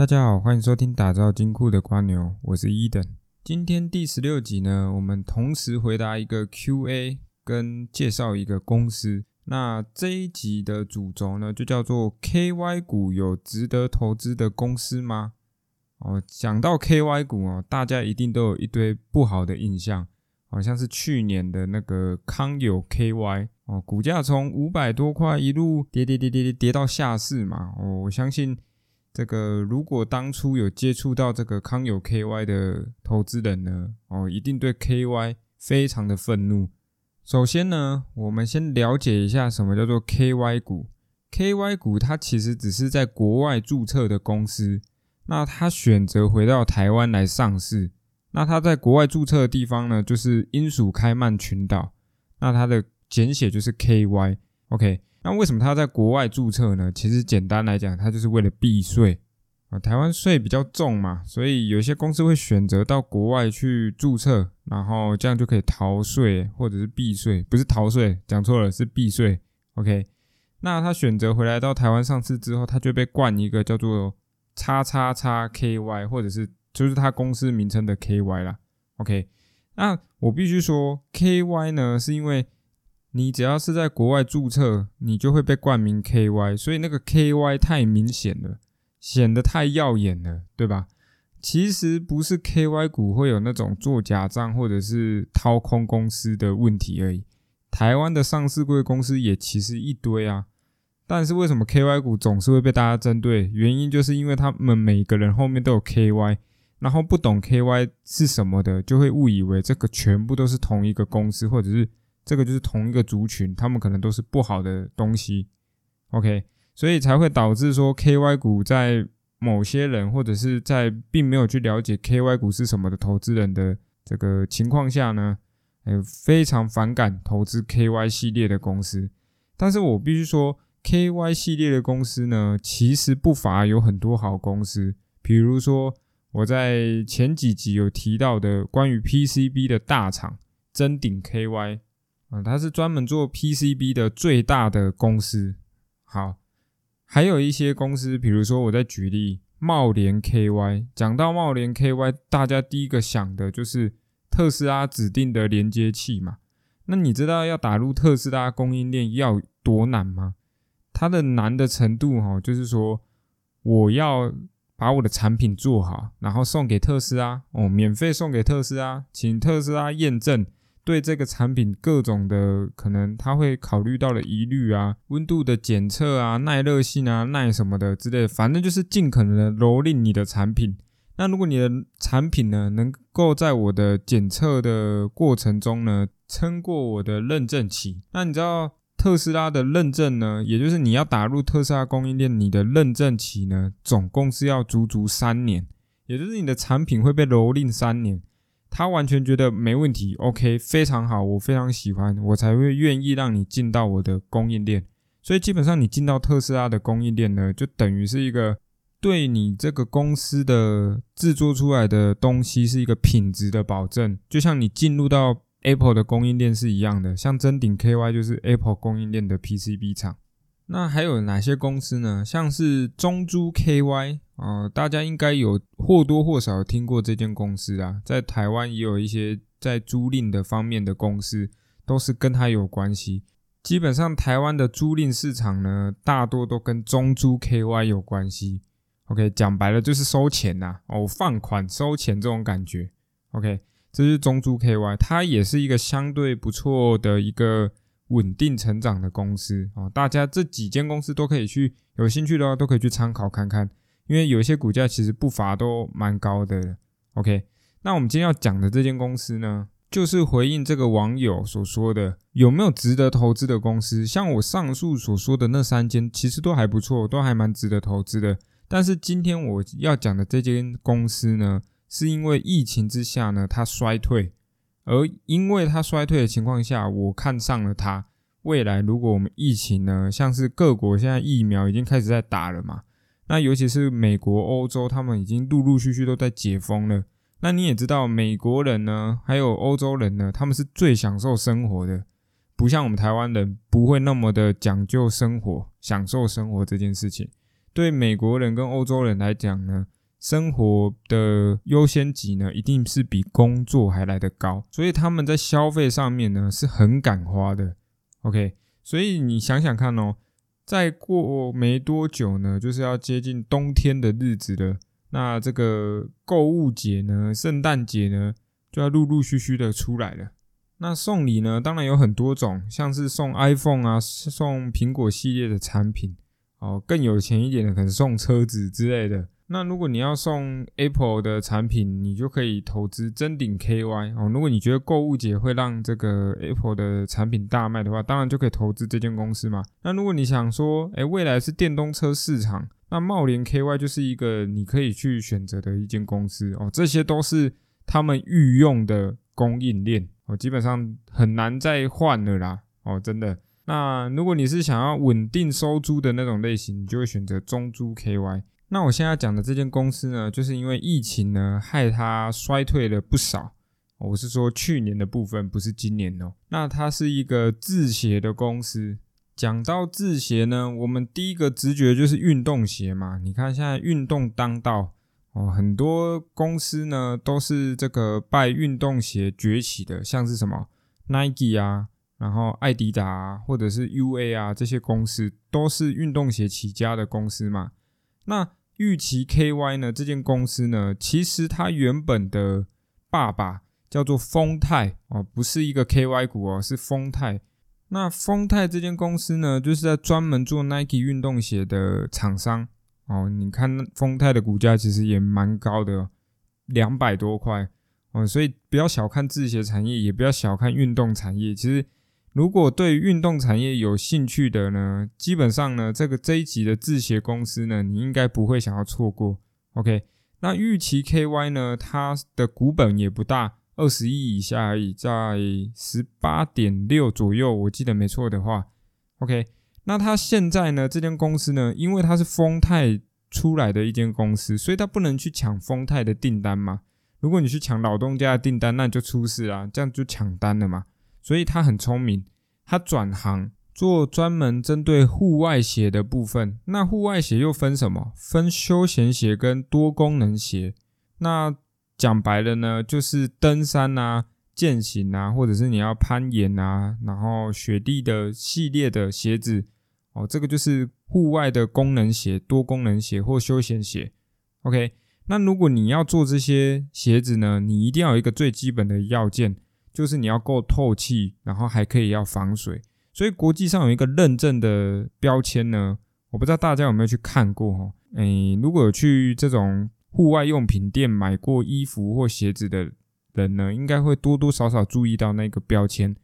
大家好，欢迎收听打造金库的瓜牛，我是伊登。今天第十六集呢，我们同时回答一个 Q&A，跟介绍一个公司。那这一集的主轴呢，就叫做 KY 股有值得投资的公司吗？哦，讲到 KY 股哦，大家一定都有一堆不好的印象，好像是去年的那个康友 KY 哦，股价从五百多块一路跌跌跌跌跌跌到下市嘛。哦，我相信这个如果当初有接触到这个康友 KY 的投资人呢，哦，一定对 KY 非常的愤怒。首先呢，我们先了解一下什么叫做 KY 股。KY 股它其实只是在国外注册的公司。那它选择回到台湾来上市，那它在国外注册的地方呢，就是英属开曼群岛，那它的简写就是 KY。OK，那为什么他在国外注册呢？其实简单来讲，他就是为了避税啊。台湾税比较重嘛，所以有些公司会选择到国外去注册，然后这样就可以逃税或者是避税，不是逃税，讲错了，是避税。OK，那他选择回来到台湾上市之后，他就被冠一个叫做。叉叉叉 KY，或者是就是他公司名称的 KY 啦。OK，那我必须说 KY 呢，是因为你只要是在国外注册，你就会被冠名 KY，所以那个 KY 太明显了，显得太耀眼了，对吧？其实不是 KY 股会有那种做假账或者是掏空公司的问题而已，台湾的上市贵公司也其实一堆啊。但是为什么 KY 股总是会被大家针对？原因就是因为他们每个人后面都有 KY，然后不懂 KY 是什么的，就会误以为这个全部都是同一个公司，或者是这个就是同一个族群，他们可能都是不好的东西。OK，所以才会导致说 KY 股在某些人或者是在并没有去了解 KY 股是什么的投资人的这个情况下呢，哎，非常反感投资 KY 系列的公司。但是我必须说。KY 系列的公司呢，其实不乏有很多好公司，比如说我在前几集有提到的关于 PCB 的大厂真鼎 KY 啊，它是专门做 PCB 的最大的公司。好，还有一些公司，比如说我在举例茂联 KY，讲到茂联 KY，大家第一个想的就是特斯拉指定的连接器嘛。那你知道要打入特斯拉供应链要多难吗？它的难的程度，哈，就是说，我要把我的产品做好，然后送给特斯拉，哦，免费送给特斯拉，请特斯拉验证对这个产品各种的可能他会考虑到的疑虑啊，温度的检测啊，耐热性啊，耐什么的之类的，反正就是尽可能的蹂躏你的产品。那如果你的产品呢，能够在我的检测的过程中呢，撑过我的认证期，那你知道？特斯拉的认证呢，也就是你要打入特斯拉供应链，你的认证期呢，总共是要足足三年，也就是你的产品会被蹂躏三年。他完全觉得没问题，OK，非常好，我非常喜欢，我才会愿意让你进到我的供应链。所以基本上你进到特斯拉的供应链呢，就等于是一个对你这个公司的制作出来的东西是一个品质的保证，就像你进入到。Apple 的供应链是一样的，像真鼎 KY 就是 Apple 供应链的 PCB 厂。那还有哪些公司呢？像是中珠 KY 啊，大家应该有或多或少听过这间公司啊，在台湾也有一些在租赁的方面的公司，都是跟它有关系。基本上台湾的租赁市场呢，大多都跟中租 KY 有关系。OK，讲白了就是收钱呐，哦，放款收钱这种感觉。OK。这是中租 KY，它也是一个相对不错的一个稳定成长的公司啊。大家这几间公司都可以去，有兴趣的话都可以去参考看看，因为有一些股价其实不乏都蛮高的。OK，那我们今天要讲的这间公司呢，就是回应这个网友所说的，有没有值得投资的公司？像我上述所说的那三间，其实都还不错，都还蛮值得投资的。但是今天我要讲的这间公司呢？是因为疫情之下呢，它衰退，而因为它衰退的情况下，我看上了它。未来如果我们疫情呢，像是各国现在疫苗已经开始在打了嘛，那尤其是美国、欧洲，他们已经陆陆续续都在解封了。那你也知道，美国人呢，还有欧洲人呢，他们是最享受生活的，不像我们台湾人不会那么的讲究生活、享受生活这件事情。对美国人跟欧洲人来讲呢，生活的优先级呢，一定是比工作还来得高，所以他们在消费上面呢是很敢花的。OK，所以你想想看哦，再过没多久呢，就是要接近冬天的日子了。那这个购物节呢，圣诞节呢，就要陆陆续续的出来了。那送礼呢，当然有很多种，像是送 iPhone 啊，送苹果系列的产品哦，更有钱一点的可能送车子之类的。那如果你要送 Apple 的产品，你就可以投资真顶 KY 哦。如果你觉得购物节会让这个 Apple 的产品大卖的话，当然就可以投资这间公司嘛。那如果你想说，哎，未来是电动车市场。那茂联 KY 就是一个你可以去选择的一间公司哦，这些都是他们御用的供应链哦，基本上很难再换了啦哦，真的。那如果你是想要稳定收租的那种类型，你就会选择中租 KY。那我现在讲的这间公司呢，就是因为疫情呢，害它衰退了不少。我是说去年的部分，不是今年哦。那它是一个制鞋的公司。讲到制鞋呢，我们第一个直觉就是运动鞋嘛。你看现在运动当道哦，很多公司呢都是这个拜运动鞋崛起的，像是什么 Nike 啊，然后艾迪达啊，或者是 UA 啊这些公司都是运动鞋起家的公司嘛。那玉琪 KY 呢这间公司呢，其实它原本的爸爸叫做丰泰哦，不是一个 KY 股哦，是丰泰。那丰泰这间公司呢，就是在专门做 Nike 运动鞋的厂商哦。你看丰泰的股价其实也蛮高的，两百多块哦。所以不要小看制鞋产业，也不要小看运动产业。其实如果对运动产业有兴趣的呢，基本上呢，这个这一集的制鞋公司呢，你应该不会想要错过。OK，那玉琪 KY 呢，它的股本也不大。二十亿以下而已，在十八点六左右，我记得没错的话，OK。那它现在呢？这间公司呢？因为它是丰泰出来的一间公司，所以它不能去抢丰泰的订单嘛。如果你去抢老东家的订单，那就出事啊，这样就抢单了嘛。所以他很聪明，他转行做专门针对户外鞋的部分。那户外鞋又分什么？分休闲鞋跟多功能鞋。那讲白了呢，就是登山啊、健行啊，或者是你要攀岩啊，然后雪地的系列的鞋子哦，这个就是户外的功能鞋、多功能鞋或休闲鞋。OK，那如果你要做这些鞋子呢，你一定要有一个最基本的要件，就是你要够透气，然后还可以要防水。所以国际上有一个认证的标签呢，我不知道大家有没有去看过哈？诶，如果有去这种。户外用品店买过衣服或鞋子的人呢，应该会多多少少注意到那个标签，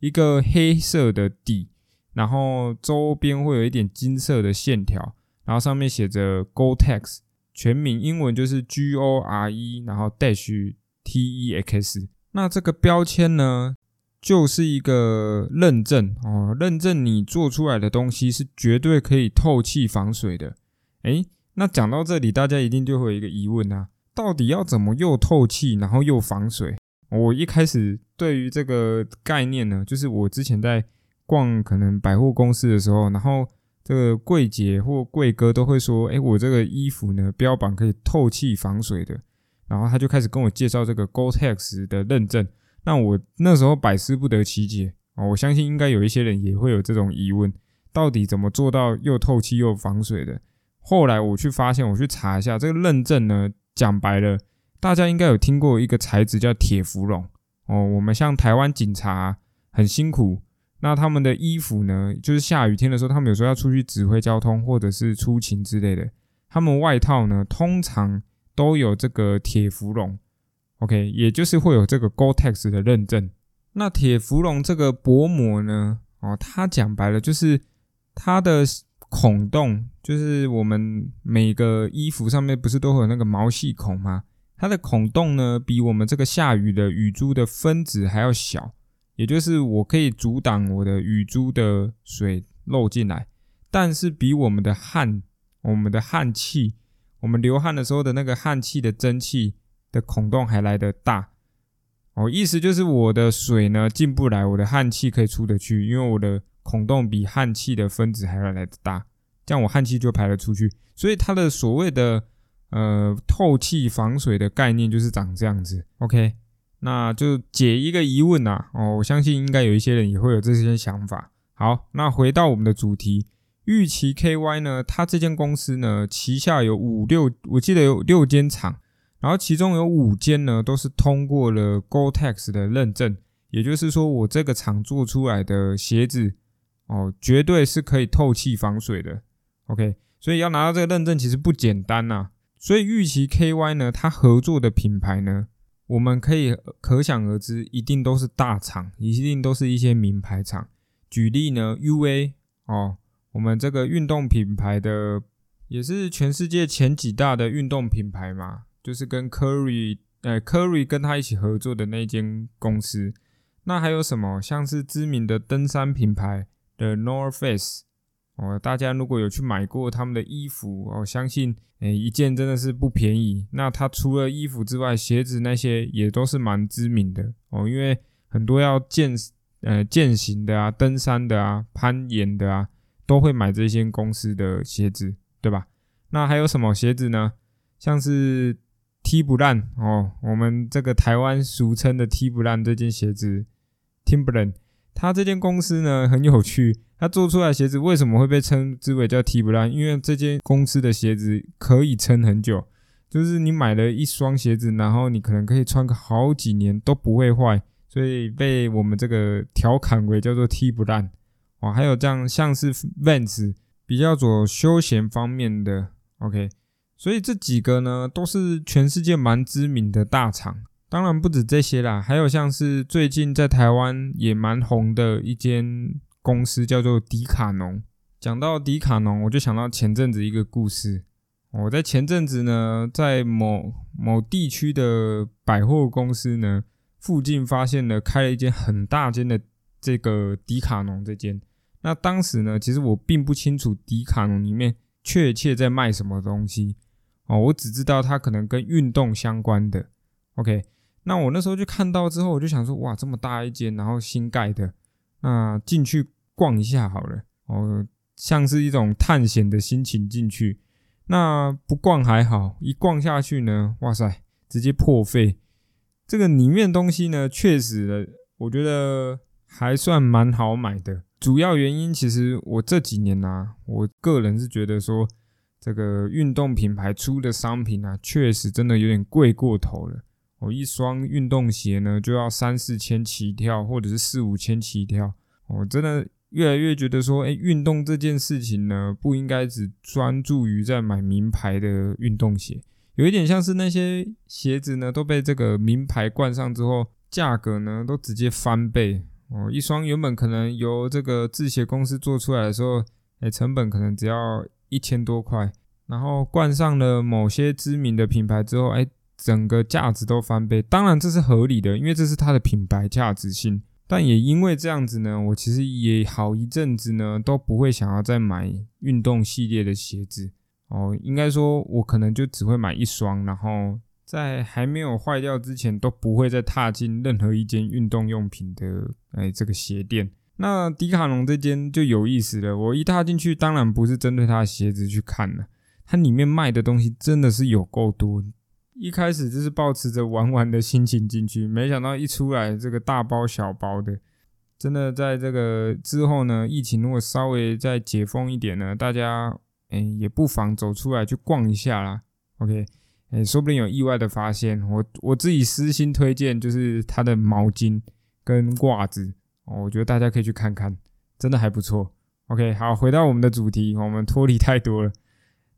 一个黑色的底，然后周边会有一点金色的线条，然后上面写着 Gore-Tex，全名英文就是 G O R E，然后 dash T E X。那这个标签呢，就是一个认证哦，认证你做出来的东西是绝对可以透气防水的。诶，那讲到这里，大家一定就会有一个疑问啊，到底要怎么又透气，然后又防水？我一开始对于这个概念呢，就是我之前在逛可能百货公司的时候，然后这个柜姐或柜哥都会说，哎，我这个衣服呢标榜可以透气防水的，然后他就开始跟我介绍这个 Gore-Tex 的认证。那我那时候百思不得其解啊，我相信应该有一些人也会有这种疑问，到底怎么做到又透气又防水的？后来我去发现，我去查一下这个认证呢。讲白了，大家应该有听过一个材质叫铁氟龙哦。我们像台湾警察很辛苦，那他们的衣服呢，就是下雨天的时候，他们有时候要出去指挥交通或者是出勤之类的，他们外套呢通常都有这个铁氟龙，OK，也就是会有这个 Gore-Tex 的认证。那铁氟龙这个薄膜呢，哦，它讲白了就是它的。孔洞就是我们每个衣服上面不是都会有那个毛细孔吗？它的孔洞呢，比我们这个下雨的雨珠的分子还要小，也就是我可以阻挡我的雨珠的水漏进来，但是比我们的汗、我们的汗气、我们流汗的时候的那个汗气的蒸汽的孔洞还来得大。哦，意思就是我的水呢进不来，我的汗气可以出得去，因为我的。孔洞比汗气的分子还要来得大，这样我汗气就排了出去。所以它的所谓的呃透气防水的概念就是长这样子。OK，那就解一个疑问呐。哦，我相信应该有一些人也会有这些想法。好，那回到我们的主题，玉琪 KY 呢，它这间公司呢，旗下有五六，我记得有六间厂，然后其中有五间呢都是通过了 GoTex 的认证，也就是说我这个厂做出来的鞋子哦，绝对是可以透气防水的。OK。所以要拿到这个认证其实不简单呐。所以玉琪 KY 呢，它合作的品牌呢，我们可以可想而知，一定都是大厂，一定都是一些名牌厂。举例呢，UA 哦，我们这个运动品牌的，也是全世界前几大的运动品牌嘛，就是跟 Curry，呃，Curry 跟他一起合作的那间公司。那还有什么？像是知名的登山品牌的 North Face。哦，大家如果有去买过他们的衣服，我相信，诶，一件真的是不便宜。那它除了衣服之外，鞋子那些也都是蛮知名的哦。因为很多要健呃健行的啊、登山的啊、攀岩的啊，都会买这些公司的鞋子，对吧？那还有什么鞋子呢？像是踢不烂哦，我们这个台湾俗称的踢不烂这件鞋子，Timberland，它这间公司呢很有趣。它做出来鞋子为什么会被称之为叫 T 不烂？因为这间公司的鞋子可以撑很久，就是你买了一双鞋子，然后你可能可以穿个好几年都不会坏，所以被我们这个调侃为叫做 T 不烂。哦，还有这样像是 Vans 比较做休闲方面的，OK，所以这几个呢都是全世界蛮知名的大厂。当然不止这些啦，还有像是最近在台湾也蛮红的一间。公司叫做迪卡侬。讲到迪卡侬，我就想到前阵子一个故事。我在前阵子呢，在某某地区的百货公司呢附近，发现了开了一间很大间的这个迪卡侬这间。那当时呢，其实我并不清楚迪卡侬里面确切在卖什么东西哦，我只知道它可能跟运动相关的。OK，那我那时候就看到之后，我就想说，哇，这么大一间，然后新盖的，那进去。逛一下好了，哦，像是一种探险的心情进去。那不逛还好，一逛下去呢，哇塞，直接破费。这个里面东西呢，确实，我觉得还算蛮好买的。主要原因其实我这几年呢，我个人是觉得说，这个运动品牌出的商品啊，确实真的有点贵过头了。我一双运动鞋呢，就要三四千起跳，或者是四五千起跳，我真的。越来越觉得说，哎，运动这件事情呢，不应该只专注于在买名牌的运动鞋，有一点像是那些鞋子呢都被这个名牌冠上之后，价格呢都直接翻倍哦。一双原本可能由这个制鞋公司做出来的时候，哎，成本可能只要一千多块，然后冠上了某些知名的品牌之后，哎，整个价值都翻倍。当然这是合理的，因为这是它的品牌价值性。但也因为这样子呢，我其实也好一阵子呢都不会想要再买运动系列的鞋子哦。应该说，我可能就只会买一双，然后在还没有坏掉之前都不会再踏进任何一间运动用品的哎这个鞋店。那迪卡侬这间就有意思了，我一踏进去，当然不是针对它的鞋子去看了，它里面卖的东西真的是有够多。一开始就是抱持着玩玩的心情进去，没想到一出来这个大包小包的，真的在这个之后呢，疫情如果稍微再解封一点呢，大家哎也不妨走出来去逛一下啦。OK，哎，说不定有意外的发现。我我自己私心推荐就是它的毛巾跟袜子哦，我觉得大家可以去看看，真的还不错。OK，好，回到我们的主题，我们脱离太多了。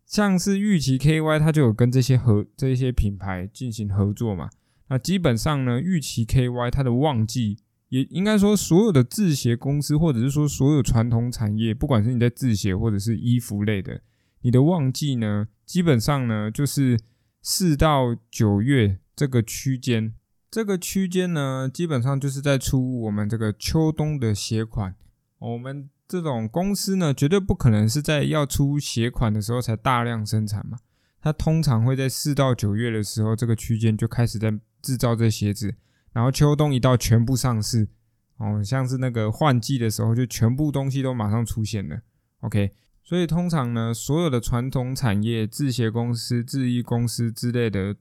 像是玉琪 KY，它就有跟这些合这些品牌进行合作嘛。那基本上呢，玉琪 KY 它的旺季，也应该说所有的制鞋公司，或者是说所有传统产业，不管是你在制鞋或者是衣服类的，你的旺季呢，基本上呢就是四到九月这个区间。这个区间呢，基本上就是在出我们这个秋冬的鞋款，我们。这种公司呢，绝对不可能是在要出鞋款的时候才大量生产嘛。它通常会在四到九月的时候，这个区间就开始在制造这鞋子，然后秋冬一到全部上市。哦，像是那个换季的时候，就全部东西都马上出现了。OK，所以通常呢，所有的传统产业、制鞋公司、制衣公司之类的，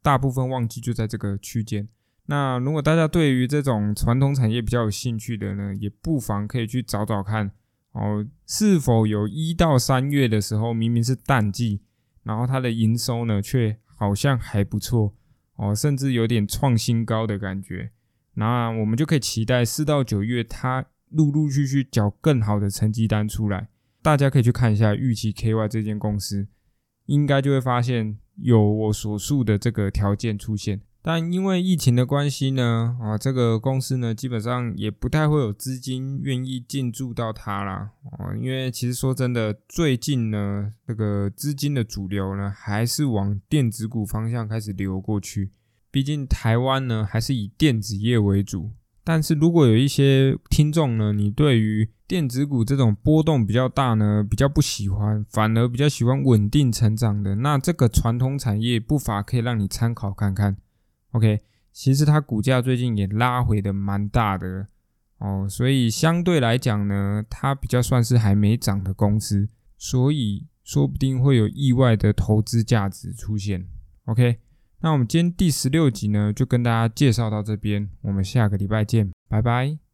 大部分旺季就在这个区间。那如果大家对于这种传统产业比较有兴趣的呢，也不妨可以去找找看哦，是否有一到三月的时候明明是淡季，然后它的营收呢却好像还不错哦，甚至有点创新高的感觉。那我们就可以期待四到九月它陆陆续续缴更好的成绩单出来。大家可以去看一下预期 KY 这间公司，应该就会发现有我所述的这个条件出现。但因为疫情的关系呢，啊，这个公司呢，基本上也不太会有资金愿意进驻到它啦。啊，因为其实说真的，最近呢，这个资金的主流呢，还是往电子股方向开始流过去。毕竟台湾呢，还是以电子业为主。但是如果有一些听众呢，你对于电子股这种波动比较大呢，比较不喜欢，反而比较喜欢稳定成长的，那这个传统产业不乏可以让你参考看看。OK，其实它股价最近也拉回的蛮大的哦，所以相对来讲呢，它比较算是还没涨的公司，所以说不定会有意外的投资价值出现。OK，那我们今天第十六集呢，就跟大家介绍到这边，我们下个礼拜见，拜拜。